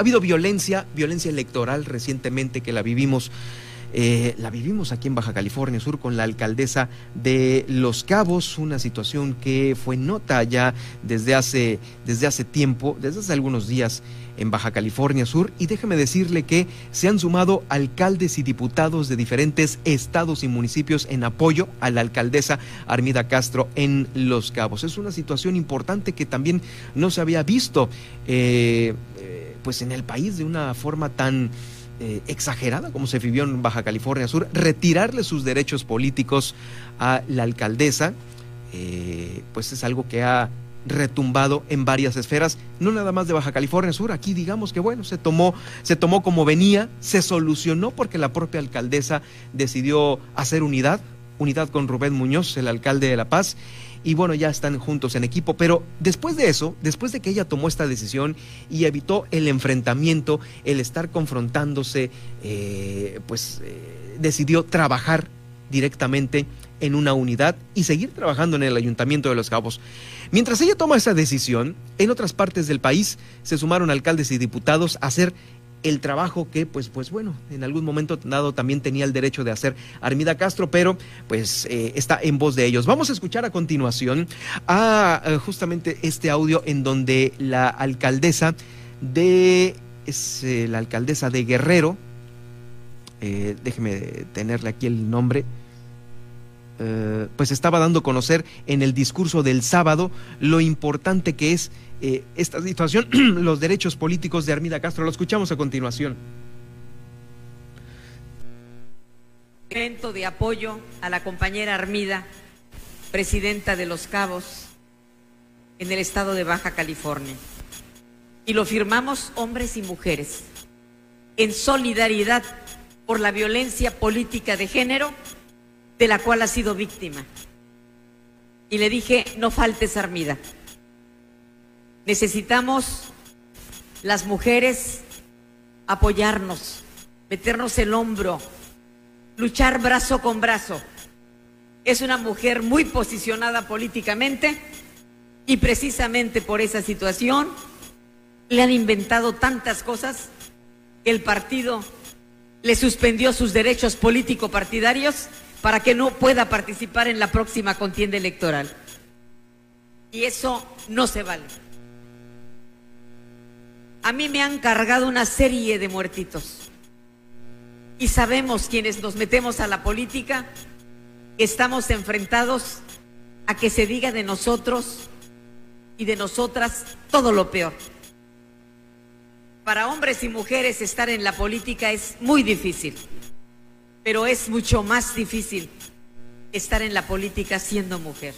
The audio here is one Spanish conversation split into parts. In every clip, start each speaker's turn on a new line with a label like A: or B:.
A: Ha habido violencia, violencia electoral recientemente que la vivimos eh, la vivimos aquí en Baja California Sur con la alcaldesa de Los Cabos, una situación que fue nota ya desde hace, desde hace tiempo, desde hace algunos días en Baja California Sur y déjeme decirle que se han sumado alcaldes y diputados de diferentes estados y municipios en apoyo a la alcaldesa Armida Castro en Los Cabos. Es una situación importante que también no se había visto eh, eh, pues en el país de una forma tan eh, exagerada como se vivió en Baja California Sur, retirarle sus derechos políticos a la alcaldesa, eh, pues es algo que ha retumbado en varias esferas, no nada más de Baja California Sur, aquí digamos que bueno, se tomó, se tomó como venía, se solucionó porque la propia alcaldesa decidió hacer unidad, unidad con Rubén Muñoz, el alcalde de La Paz, y bueno, ya están juntos en equipo. Pero después de eso, después de que ella tomó esta decisión y evitó el enfrentamiento, el estar confrontándose, eh, pues eh, decidió trabajar directamente en una unidad y seguir trabajando en el Ayuntamiento de Los Cabos. Mientras ella toma esa decisión, en otras partes del país se sumaron alcaldes y diputados a hacer el trabajo que, pues, pues bueno, en algún momento dado también tenía el derecho de hacer Armida Castro, pero pues eh, está en voz de ellos. Vamos a escuchar a continuación a eh, justamente este audio en donde la alcaldesa de, es eh, la alcaldesa de Guerrero, déjeme tenerle aquí el nombre, pues estaba dando a conocer en el discurso del sábado lo importante que es eh, esta situación, los derechos políticos de Armida Castro. Lo escuchamos a continuación.
B: De apoyo a la compañera Armida, presidenta de Los Cabos, en el estado de Baja California. Y lo firmamos hombres y mujeres, en solidaridad por la violencia política de género de la cual ha sido víctima. Y le dije, no faltes Armida Necesitamos las mujeres apoyarnos, meternos el hombro, luchar brazo con brazo. Es una mujer muy posicionada políticamente y precisamente por esa situación le han inventado tantas cosas que el partido le suspendió sus derechos político-partidarios para que no pueda participar en la próxima contienda electoral. Y eso no se vale a mí me han cargado una serie de muertitos. Y sabemos quienes nos metemos a la política estamos enfrentados a que se diga de nosotros y de nosotras todo lo peor. Para hombres y mujeres estar en la política es muy difícil, pero es mucho más difícil estar en la política siendo mujer.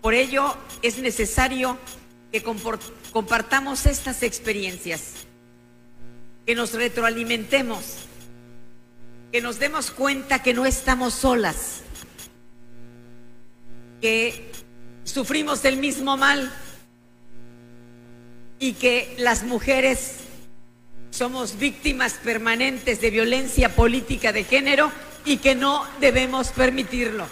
B: Por ello es necesario que compartamos estas experiencias, que nos retroalimentemos, que nos demos cuenta que no estamos solas, que sufrimos del mismo mal y que las mujeres somos víctimas permanentes de violencia política de género y que no debemos permitirlo.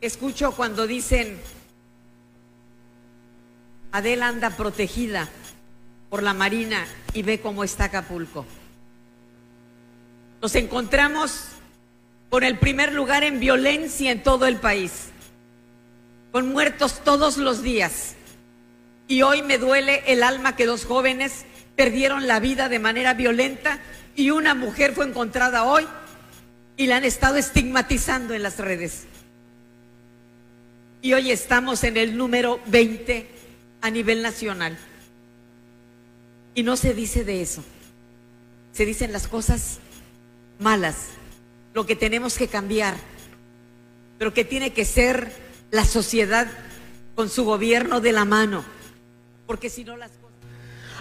B: Escucho cuando dicen, Adela anda protegida por la Marina y ve cómo está Acapulco. Nos encontramos con el primer lugar en violencia en todo el país, con muertos todos los días. Y hoy me duele el alma que dos jóvenes perdieron la vida de manera violenta y una mujer fue encontrada hoy y la han estado estigmatizando en las redes y hoy estamos en el número 20 a nivel nacional. Y no se dice de eso. Se dicen las cosas malas, lo que tenemos que cambiar, pero que tiene que ser la sociedad con su gobierno de la mano, porque si no las cosas...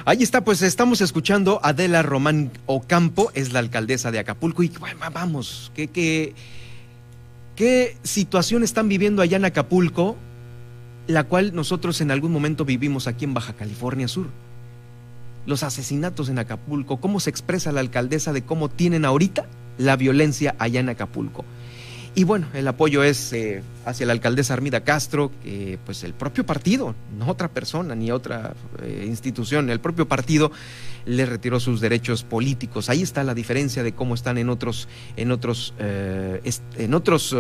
A: Ahí está, pues estamos escuchando a Adela Román Ocampo, es la alcaldesa de Acapulco, y vamos, que... que ¿Qué situación están viviendo allá en Acapulco, la cual nosotros en algún momento vivimos aquí en Baja California Sur? Los asesinatos en Acapulco, cómo se expresa la alcaldesa de cómo tienen ahorita la violencia allá en Acapulco. Y bueno, el apoyo es eh, hacia la alcaldesa Armida Castro, que pues el propio partido, no otra persona ni otra eh, institución, el propio partido le retiró sus derechos políticos. Ahí está la diferencia de cómo están en otros, en otros, eh, en otros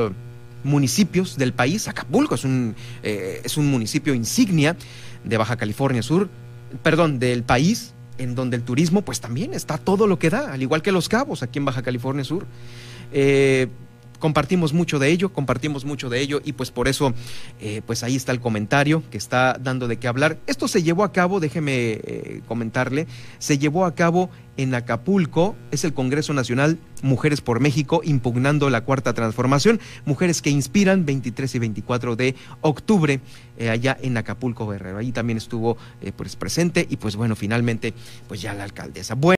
A: municipios del país. Acapulco es un, es un municipio insignia de Baja California Sur, perdón, del país, en donde el turismo pues también está todo lo que da, al igual que Los Cabos aquí en Baja California Sur. Compartimos mucho de ello, compartimos mucho de ello y pues por eso, eh, pues ahí está el comentario que está dando de qué hablar. Esto se llevó a cabo, déjeme eh, comentarle, se llevó a cabo en Acapulco, es el Congreso Nacional Mujeres por México impugnando la cuarta transformación, mujeres que inspiran 23 y 24 de octubre eh, allá en Acapulco Guerrero. Ahí también estuvo pues presente y pues bueno, finalmente pues ya la alcaldesa. Bueno,